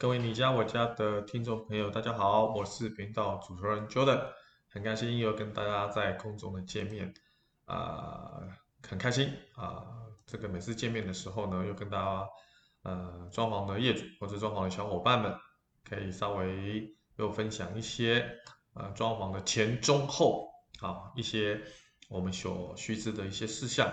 各位你家我家的听众朋友，大家好，我是频道主持人 Jordan，很开心又跟大家在空中的见面，啊、很开心啊、这个每次见面的时候呢，又跟大家呃装潢的业主或者装潢的小伙伴们，可以稍微又分享一些呃装潢的前中后啊一些我们所须知的一些事项。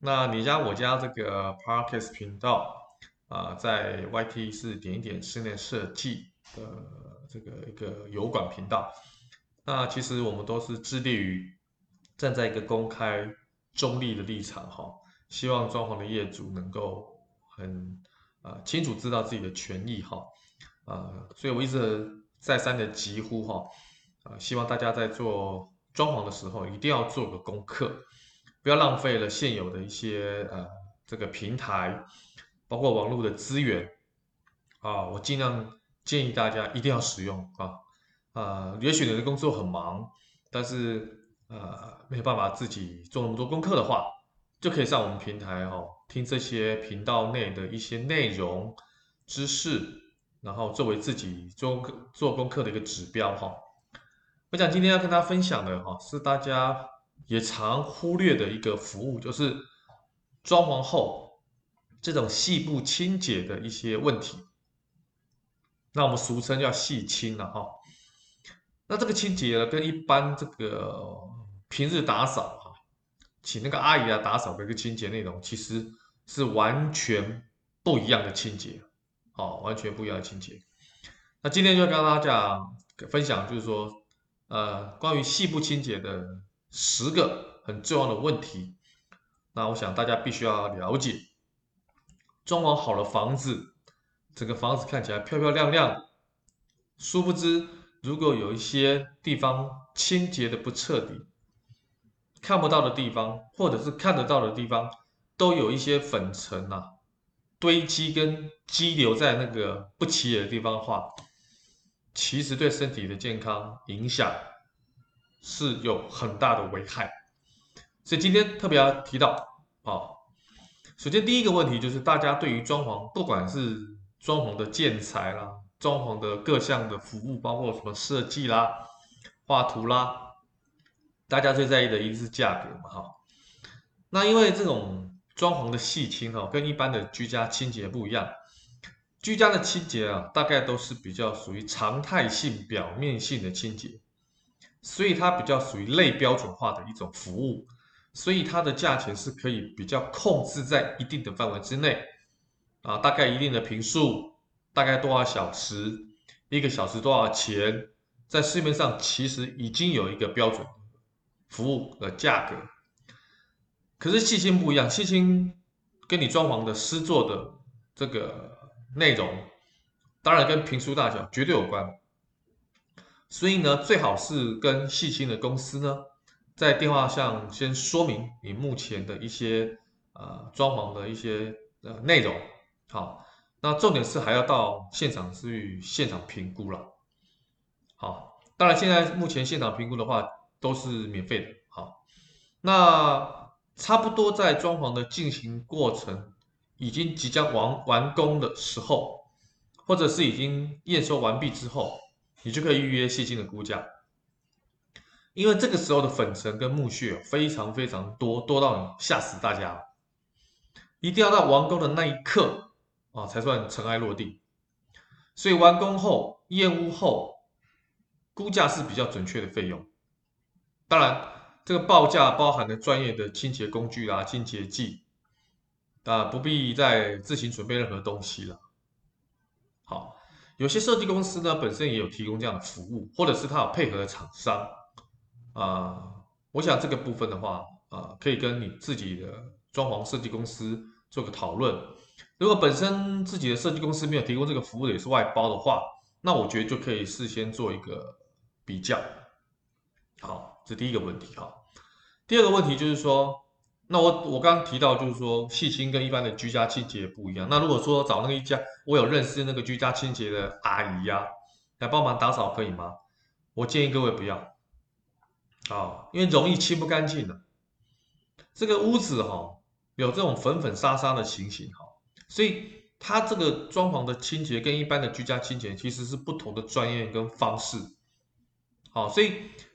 那你家我家这个 Parkes 频道。啊，在 YT 是点一点室内设计的这个一个油管频道。那其实我们都是致力于站在一个公开中立的立场哈，希望装潢的业主能够很啊清楚知道自己的权益哈啊，所以我一直再三的疾呼哈啊，希望大家在做装潢的时候一定要做个功课，不要浪费了现有的一些呃这个平台。包括网络的资源啊，我尽量建议大家一定要使用啊啊，也许你的工作很忙，但是呃没有办法自己做那么多功课的话，就可以上我们平台哈、哦，听这些频道内的一些内容知识，然后作为自己做做功课的一个指标哈、哦。我想今天要跟大家分享的哈，是大家也常忽略的一个服务，就是装潢后。这种细部清洁的一些问题，那我们俗称叫细清了哈。那这个清洁呢，跟一般这个平日打扫哈，请那个阿姨来打扫的一个清洁内容，其实是完全不一样的清洁，好，完全不一样的清洁。那今天就跟大家讲分享，就是说，呃，关于细部清洁的十个很重要的问题，那我想大家必须要了解。装潢好了房子，整个房子看起来漂漂亮亮。殊不知，如果有一些地方清洁的不彻底，看不到的地方，或者是看得到的地方，都有一些粉尘啊堆积跟积留在那个不起眼的地方的话，其实对身体的健康影响是有很大的危害。所以今天特别要提到啊。首先，第一个问题就是大家对于装潢，不管是装潢的建材啦，装潢的各项的服务，包括什么设计啦、画图啦，大家最在意的一定是价格嘛，哈。那因为这种装潢的细清哈，跟一般的居家清洁不一样，居家的清洁啊，大概都是比较属于常态性、表面性的清洁，所以它比较属于类标准化的一种服务。所以它的价钱是可以比较控制在一定的范围之内，啊，大概一定的平数，大概多少小时，一个小时多少钱，在市面上其实已经有一个标准服务的价格。可是细清不一样，细清跟你装潢的师作的这个内容，当然跟坪数大小绝对有关。所以呢，最好是跟细清的公司呢。在电话上先说明你目前的一些呃装潢的一些呃内容，好，那重点是还要到现场去现场评估了，好，当然现在目前现场评估的话都是免费的，好，那差不多在装潢的进行过程已经即将完完工的时候，或者是已经验收完毕之后，你就可以预约细心的估价。因为这个时候的粉尘跟木屑非常非常多，多到吓死大家，一定要到完工的那一刻啊才算尘埃落定。所以完工后验屋后估价是比较准确的费用。当然，这个报价包含了专业的清洁工具啦、清洁剂啊，不必再自行准备任何东西了。好，有些设计公司呢本身也有提供这样的服务，或者是他有配合的厂商。啊、我想这个部分的话，啊、可以跟你自己的装潢设计公司做个讨论。如果本身自己的设计公司没有提供这个服务的，也是外包的话，那我觉得就可以事先做一个比较。好，这第一个问题哈。第二个问题就是说，那我我刚刚提到就是说，细心跟一般的居家清洁不一样。那如果说找那个一家，我有认识那个居家清洁的阿姨呀、来帮忙打扫可以吗？我建议各位不要。啊，因为容易清不干净的，这个屋子哈有这种粉粉沙沙的情形哈，所以它这个装潢的清洁跟一般的居家清洁其实是不同的专业跟方式。好，所以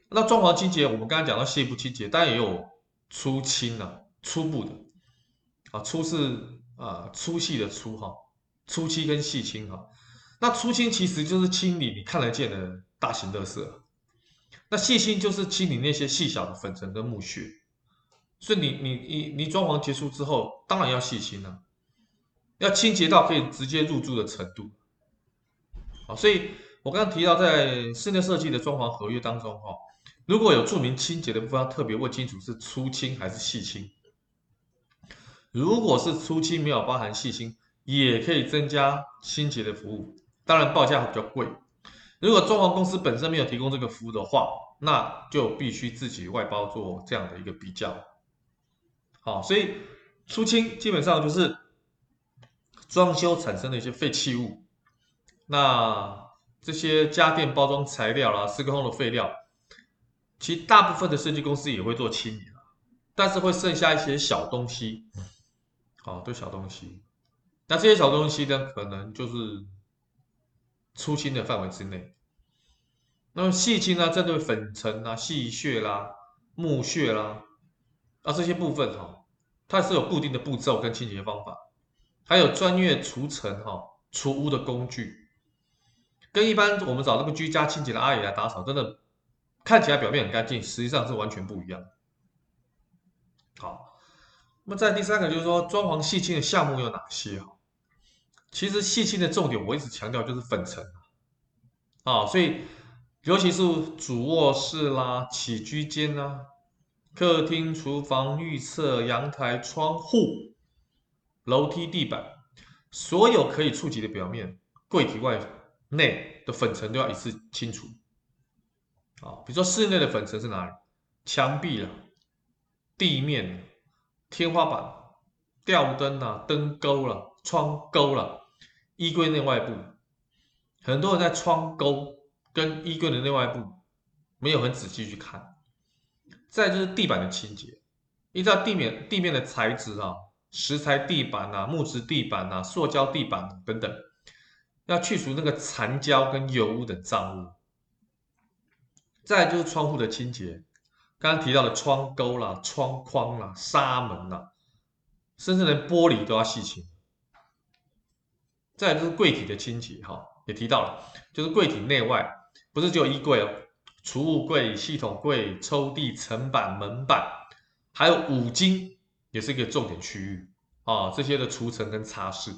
那装潢清洁，我们刚才讲到细部清洁，当然也有粗清啊，初步的。啊，粗是啊粗细的粗哈，粗清跟细清哈。那粗清其实就是清理你看得见的大型垃圾，那细清就是清理那些细小的粉尘跟木屑。所以你你你你装潢结束之后，当然要细心了。要清洁到可以直接入住的程度，好，所以我刚刚提到在室内设计的装潢合约当中，哈，如果有注明清洁的部分，特别问清楚是粗清还是细清。如果是粗清没有包含细清，也可以增加清洁的服务，当然报价会比较贵。如果装潢公司本身没有提供这个服务的话，那就必须自己外包做这样的一个比较。好，所以粗清基本上就是。装修产生的一些废弃物，那这些家电包装材料啦、施工的废料，其实大部分的设计公司也会做清理，但是会剩下一些小东西，好，都小东西。那这些小东西呢，可能就是粗清的范围之内。那么细清呢，针对粉尘啊、细屑啦、木屑啦，啊这些部分哈，它是有固定的步骤跟清洁方法。还有专业除尘哈除污的工具，跟一般我们找那个居家清洁的阿姨来打扫，真的看起来表面很干净，实际上是完全不一样。好，那么在第三个就是说装潢细清的项目有哪些哈？其实细清的重点我一直强调就是粉尘啊，所以尤其是主卧室啦、起居间啦、客厅、厨房、浴室、阳台、窗户。楼梯、地板，所有可以触及的表面，柜体外内的粉尘都要一次清除。啊，比如说室内的粉尘是哪里？墙壁了、地面、天花板、吊灯啊、灯钩了、窗钩了、衣柜内外部，很多人在窗钩跟衣柜的内外部没有很仔细去看。再就是地板的清洁，依照地面地面的材质啊。石材地板啊，木质地板啊，塑胶地板等等，要去除那个残胶跟油污等脏物。再就是窗户的清洁，刚刚提到的窗钩啦、窗框啦、纱门啦，甚至连玻璃都要细清。再就是柜体的清洁，哈，也提到了，就是柜体内外不是只有衣柜哦，储物柜、系统柜、抽屉、层板、门板，还有五金。也是一个重点区域啊，这些的除尘跟擦拭。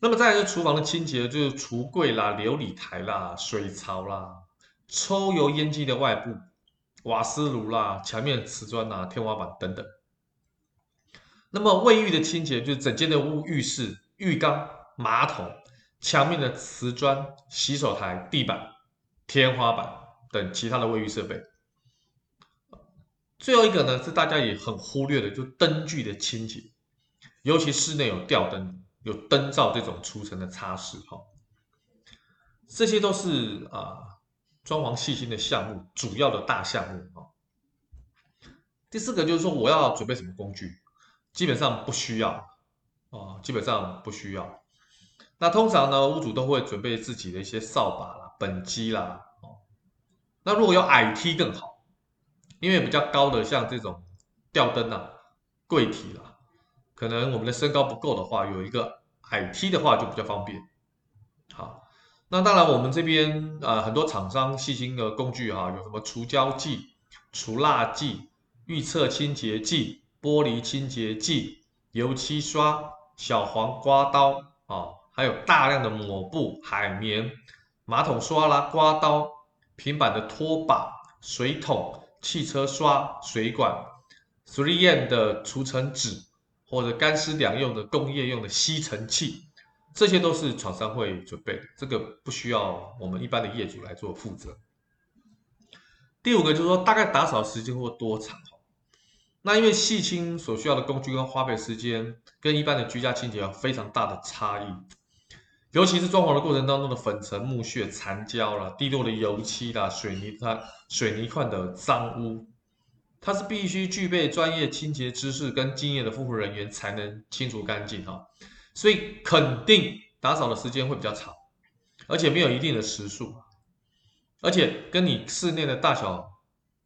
那么再来是厨房的清洁，就是橱柜啦、琉璃台啦、水槽啦、抽油烟机的外部、瓦斯炉啦、墙面瓷砖啦、天花板等等。那么卫浴的清洁，就是整间的屋浴室、浴缸、马桶、墙面的瓷砖、洗手台、地板、天花板等其他的卫浴设备。最后一个呢，是大家也很忽略的，就灯具的清洁，尤其室内有吊灯、有灯罩这种除尘的擦拭哈，这些都是啊装潢细心的项目，主要的大项目啊。第四个就是说，我要准备什么工具？基本上不需要啊，基本上不需要。那通常呢，屋主都会准备自己的一些扫把啦、本机啦，哦，那如果有矮梯更好。因为比较高的像这种吊灯啊、柜体啦，可能我们的身高不够的话，有一个矮梯的话就比较方便。好，那当然我们这边啊、呃、很多厂商细心的工具哈、啊，有什么除胶剂、除蜡剂、预测清洁剂、玻璃清洁剂、油漆刷、小黄刮刀啊，还有大量的抹布、海绵、马桶刷啦、刮刀、平板的拖把、水桶。汽车刷、水管、three M 的除尘纸，或者干湿两用的工业用的吸尘器，这些都是厂商会准备的，这个不需要我们一般的业主来做负责。第五个就是说，大概打扫时间会多长？那因为细清所需要的工具跟花费时间，跟一般的居家清洁有非常大的差异。尤其是装潢的过程当中的粉尘、木屑、残胶啦、滴落的油漆啦、水泥它水泥块的脏污，它是必须具备专业清洁知识跟经验的服务人员才能清除干净哈。所以肯定打扫的时间会比较长，而且没有一定的时数，而且跟你室内的大小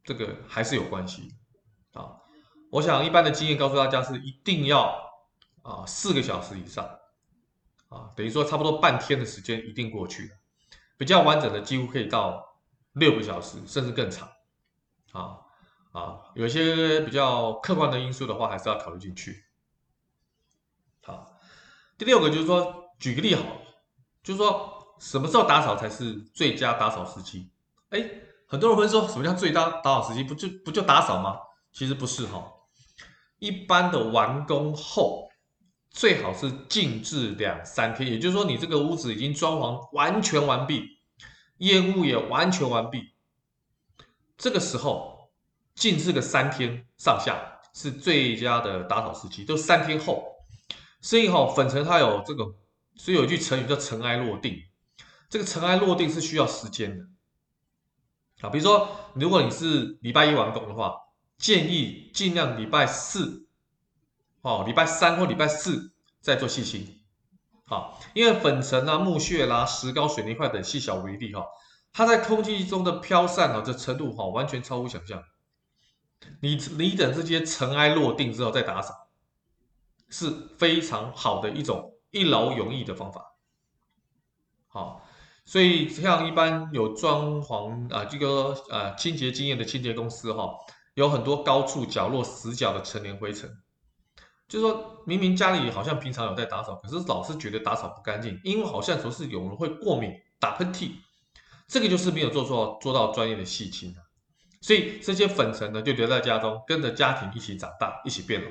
这个还是有关系啊。我想一般的经验告诉大家是一定要啊四个小时以上啊，等于说差不多半天的时间一定过去了，比较完整的几乎可以到六个小时甚至更长啊。啊，有些比较客观的因素的话，还是要考虑进去。好，第六个就是说，举个例好了，就是说什么时候打扫才是最佳打扫时机？哎，很多人会说，什么叫最佳打扫时机？不就不就打扫吗？其实不是哈，一般的完工后，最好是静置两三天，也就是说，你这个屋子已经装潢完全完毕，业务也完全完毕，这个时候。静置个三天上下是最佳的打扫时期，都三天后。所以哈，粉尘它有这个，所以有一句成语叫“尘埃落定”。这个尘埃落定是需要时间的。啊，比如说，如果你是礼拜一完工的话，建议尽量礼拜四，哦，礼拜三或礼拜四再做细清。好，因为粉尘啊、木屑啦、石膏、水泥块等细小微粒哈，它在空气中的飘散啊，这程度哈，完全超乎想象。你你等这些尘埃落定之后再打扫，是非常好的一种一劳永逸的方法。好，所以像一般有装潢啊这个呃清洁经验的清洁公司哈，有很多高处角落死角的陈年灰尘，就是说明明家里好像平常有在打扫，可是老是觉得打扫不干净，因为好像说是有人会过敏打喷嚏，这个就是没有做做做到专业的细清。所以这些粉尘呢，就留在家中，跟着家庭一起长大，一起变老。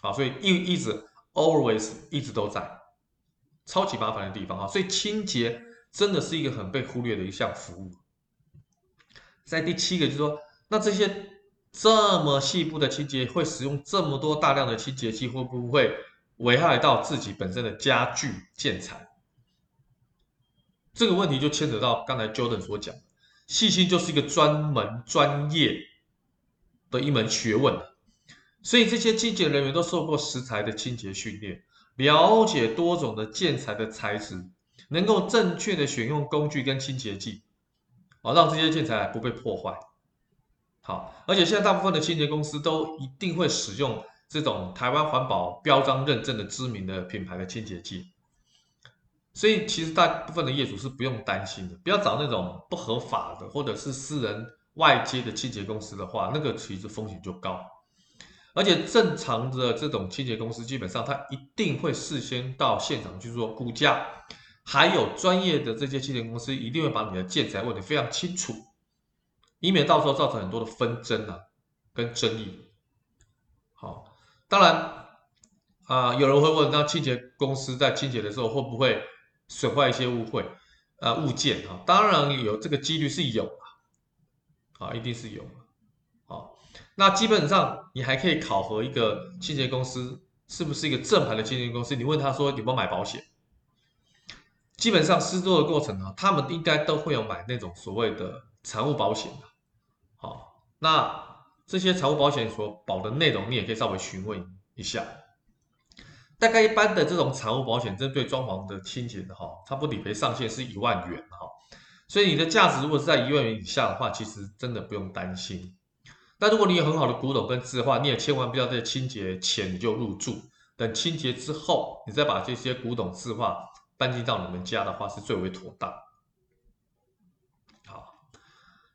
好，所以一一直 always 一直都在，超级麻烦的地方啊。所以清洁真的是一个很被忽略的一项服务。在第七个就是说，那这些这么细部的清洁，会使用这么多大量的清洁剂，会不会危害到自己本身的家具建材？这个问题就牵扯到刚才 Jordan 所讲。细心就是一个专门专业的一门学问，所以这些清洁人员都受过食材的清洁训练，了解多种的建材的材质，能够正确的选用工具跟清洁剂，啊，让这些建材不被破坏。好，而且现在大部分的清洁公司都一定会使用这种台湾环保标章认证的知名的品牌的清洁剂。所以其实大部分的业主是不用担心的，不要找那种不合法的或者是私人外接的清洁公司的话，那个其实风险就高。而且正常的这种清洁公司，基本上他一定会事先到现场去做估价，还有专业的这些清洁公司一定会把你的建材问得非常清楚，以免到时候造成很多的纷争啊跟争议。好，当然啊、有人会问，那清洁公司在清洁的时候会不会？损坏一些物会，呃，物件啊，当然有这个几率是有啊，啊，一定是有，啊，那基本上你还可以考核一个清洁公司是不是一个正牌的清洁公司，你问他说有没有买保险，基本上施作的过程呢，他们应该都会有买那种所谓的财务保险的，那这些财务保险所保的内容，你也可以稍微询问一下。大概一般的这种财务保险，针对装潢的清洁的哈，差不理赔上限是一万元哈，所以你的价值如果是在一万元以下的话，其实真的不用担心。但如果你有很好的古董跟字画，你也千万不要在清洁前你就入住，等清洁之后，你再把这些古董字画搬进到你们家的话，是最为妥当。好，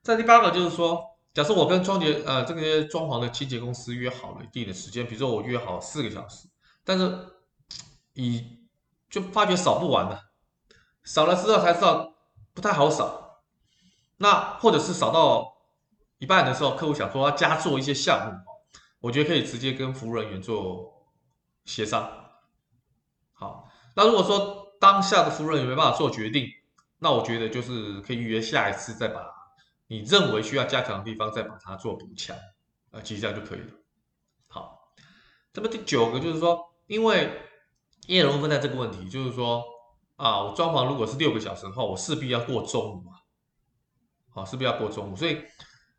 在第八个就是说，假设我跟装洁呃这个装潢的清洁公司约好了一定的时间，比如说我约好四个小时。但是，以就发觉扫不完了，扫了之后才知道不太好扫。那或者是扫到一半的时候，客户想说要加做一些项目，我觉得可以直接跟服务人员做协商。好，那如果说当下的服务人员没办法做决定，那我觉得就是可以预约下一次再把你认为需要加强的地方再把它做补强，啊，其实这样就可以了。好，那么第九个就是说。因为叶龙问在这个问题，就是说啊，我装潢如果是六个小时的话，我势必要过中午嘛，好，势必要过中午，所以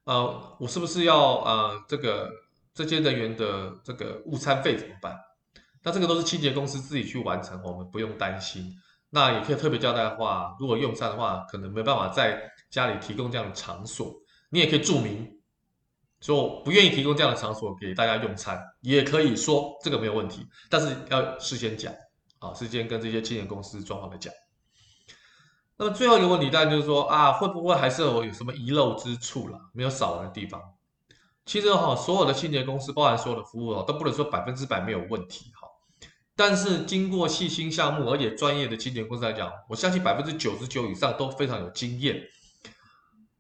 呃，我是不是要呃这个这些人员的这个午餐费怎么办？那这个都是清洁公司自己去完成，我们不用担心。那也可以特别交代的话，如果用餐的话，可能没办法在家里提供这样的场所，你也可以注明说不愿意提供这样的场所给大家用餐，也可以说这个没有问题，但是要事先讲啊，事先跟这些清洁公司装潢的讲。那么最后一个问题当然就是说啊，会不会还是有有什么遗漏之处啦，没有扫完的地方？其实哈，所有的清洁公司，包含所有的服务哦，都不能说百分之百没有问题哈。但是经过细心项目而且专业的清洁公司来讲，我相信百分之九十九以上都非常有经验，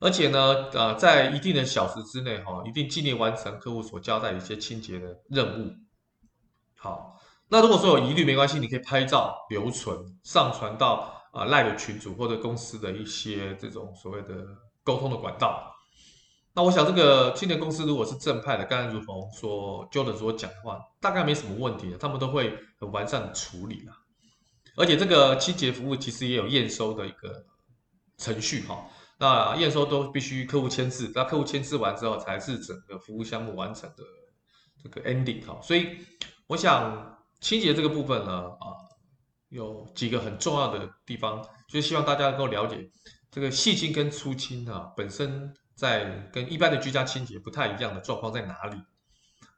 而且呢，呃，在一定的小时之内哈，一定尽力完成客户所交代的一些清洁的任务。好，那如果说有疑虑没关系，你可以拍照留存，上传到啊赖的群组或者公司的一些这种所谓的沟通的管道。那我想，这个清洁公司如果是正派的，刚才如同说 Jordan 所讲的话，大概没什么问题的，他们都会很完善的处理啦。而且这个清洁服务其实也有验收的一个程序哈。那验收都必须客户签字，那客户签字完之后，才是整个服务项目完成的这个 ending 哈。所以我想清洁这个部分呢，啊，有几个很重要的地方，就是希望大家能够了解这个细清跟粗清啊本身。在跟一般的居家清洁不太一样的状况在哪里？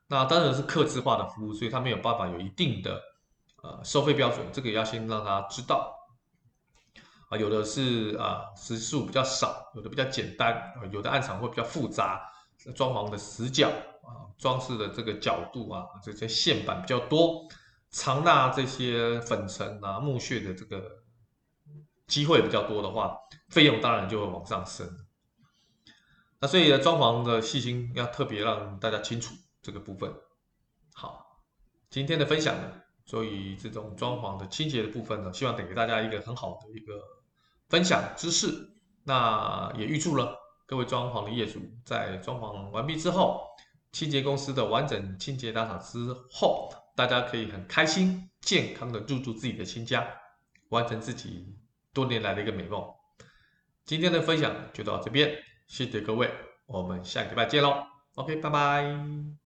那当然是客制化的服务，所以它没有办法有一定的呃收费标准，这个要先让他知道。啊，有的是啊时数比较少，有的比较简单啊，有的案场会比较复杂，装潢的死角啊，装饰的这个角度啊，这些线板比较多，藏纳这些粉尘啊、木屑的这个机会比较多的话，费用当然就会往上升。那所以呢，装潢的细心要特别让大家清楚这个部分。好，今天的分享呢，所以这种装潢的清洁的部分呢，希望带给大家一个很好的一个分享知识。那也预祝了各位装潢的业主在装潢完毕之后，清洁公司的完整清洁打扫之后，大家可以很开心、健康的入住自己的新家，完成自己多年来的一个美梦。今天的分享就到这边。谢谢各位，我们下个礼拜见喽。OK，拜拜。